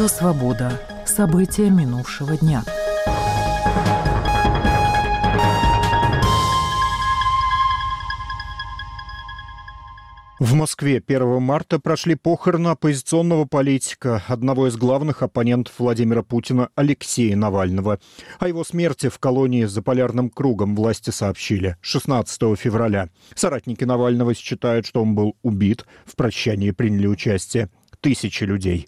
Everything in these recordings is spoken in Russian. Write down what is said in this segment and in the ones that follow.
Радио «Свобода». События минувшего дня. В Москве 1 марта прошли похороны оппозиционного политика, одного из главных оппонентов Владимира Путина Алексея Навального. О его смерти в колонии за полярным кругом власти сообщили 16 февраля. Соратники Навального считают, что он был убит. В прощании приняли участие тысячи людей.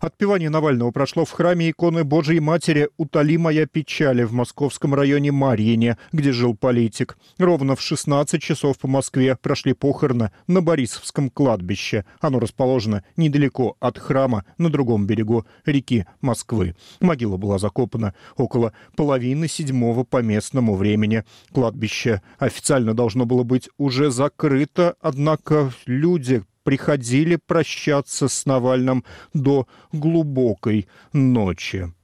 Отпевание Навального прошло в храме иконы Божией Матери «Утоли моя печали» в московском районе Марьине, где жил политик. Ровно в 16 часов по Москве прошли похороны на Борисовском кладбище. Оно расположено недалеко от храма на другом берегу реки Москвы. Могила была закопана около половины седьмого по местному времени. Кладбище официально должно было быть уже закрыто, однако люди приходили прощаться с Навальным до глубокой ночи.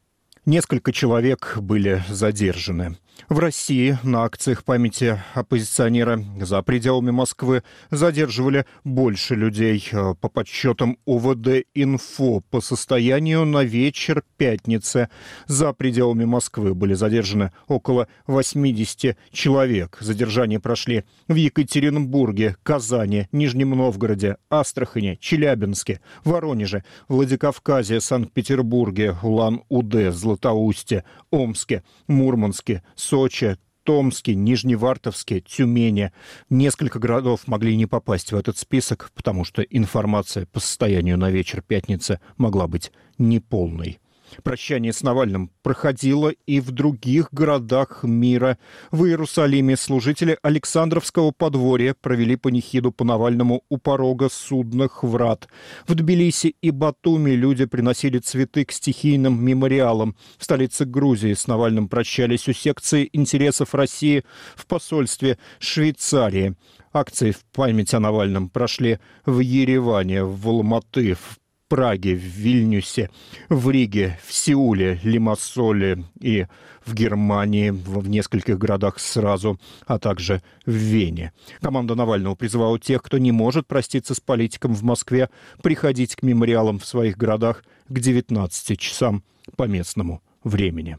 Несколько человек были задержаны. В России на акциях памяти оппозиционера за пределами Москвы задерживали больше людей. По подсчетам УВД «Инфо» по состоянию на вечер пятницы за пределами Москвы были задержаны около 80 человек. Задержания прошли в Екатеринбурге, Казани, Нижнем Новгороде, Астрахане, Челябинске, Воронеже, Владикавказе, Санкт-Петербурге, Улан-Удэ, Златоусте, Омске, Мурманске, Сочи, Томске, Нижневартовске, Тюмени. Несколько городов могли не попасть в этот список, потому что информация по состоянию на вечер пятницы могла быть неполной. Прощание с Навальным проходило и в других городах мира. В Иерусалиме служители Александровского подворья провели панихиду по Навальному у порога судных врат. В Тбилиси и Батуми люди приносили цветы к стихийным мемориалам. В столице Грузии с Навальным прощались у секции интересов России в посольстве Швейцарии. Акции в память о Навальном прошли в Ереване, в Алматы, в Праге, в Вильнюсе, в Риге, в Сеуле, Лимассоле и в Германии, в нескольких городах сразу, а также в Вене. Команда Навального призывала тех, кто не может проститься с политиком в Москве, приходить к мемориалам в своих городах к 19 часам по местному времени.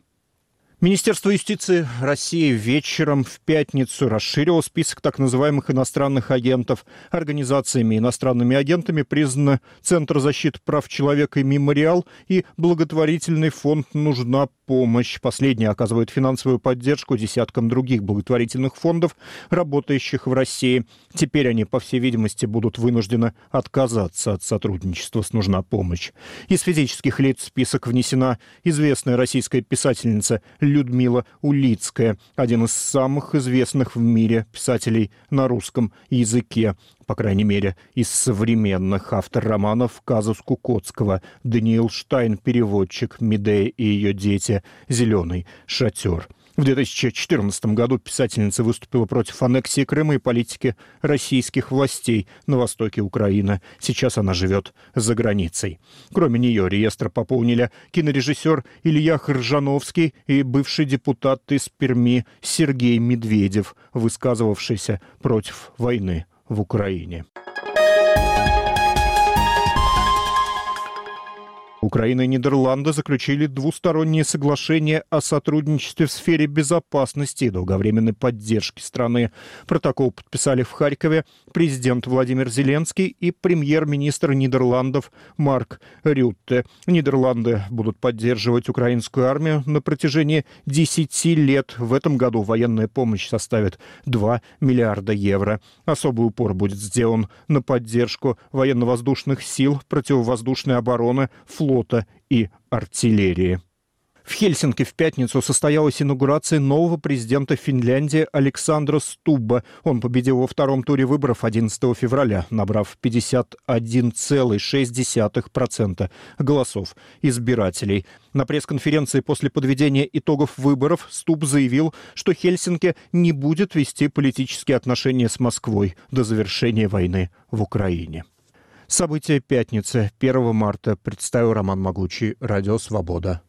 Министерство юстиции России вечером в пятницу расширило список так называемых иностранных агентов. Организациями иностранными агентами признаны Центр защиты прав человека и Мемориал и благотворительный фонд «Нужна помощь». Последний оказывает финансовую поддержку десяткам других благотворительных фондов, работающих в России. Теперь они, по всей видимости, будут вынуждены отказаться от сотрудничества с «Нужна помощь». Из физических лиц в список внесена известная российская писательница Людмила Улицкая, один из самых известных в мире писателей на русском языке по крайней мере, из современных автор романов Казус Кукоцкого, Даниил Штайн, переводчик, Медея и ее дети, «Зеленый шатер». В 2014 году писательница выступила против аннексии Крыма и политики российских властей на востоке Украины. Сейчас она живет за границей. Кроме нее реестр пополнили кинорежиссер Илья Хржановский и бывший депутат из Перми Сергей Медведев, высказывавшийся против войны в Украине. Украина и Нидерланды заключили двусторонние соглашения о сотрудничестве в сфере безопасности и долговременной поддержки страны. Протокол подписали в Харькове президент Владимир Зеленский и премьер-министр Нидерландов Марк Рютте. Нидерланды будут поддерживать украинскую армию на протяжении 10 лет. В этом году военная помощь составит 2 миллиарда евро. Особый упор будет сделан на поддержку военно-воздушных сил, противовоздушной обороны, флота флота и артиллерии. В Хельсинки в пятницу состоялась инаугурация нового президента Финляндии Александра Стуба. Он победил во втором туре выборов 11 февраля, набрав 51,6% голосов избирателей. На пресс-конференции после подведения итогов выборов Стуб заявил, что Хельсинки не будет вести политические отношения с Москвой до завершения войны в Украине. События пятницы. 1 марта. Представил Роман Маглучий, Радио Свобода.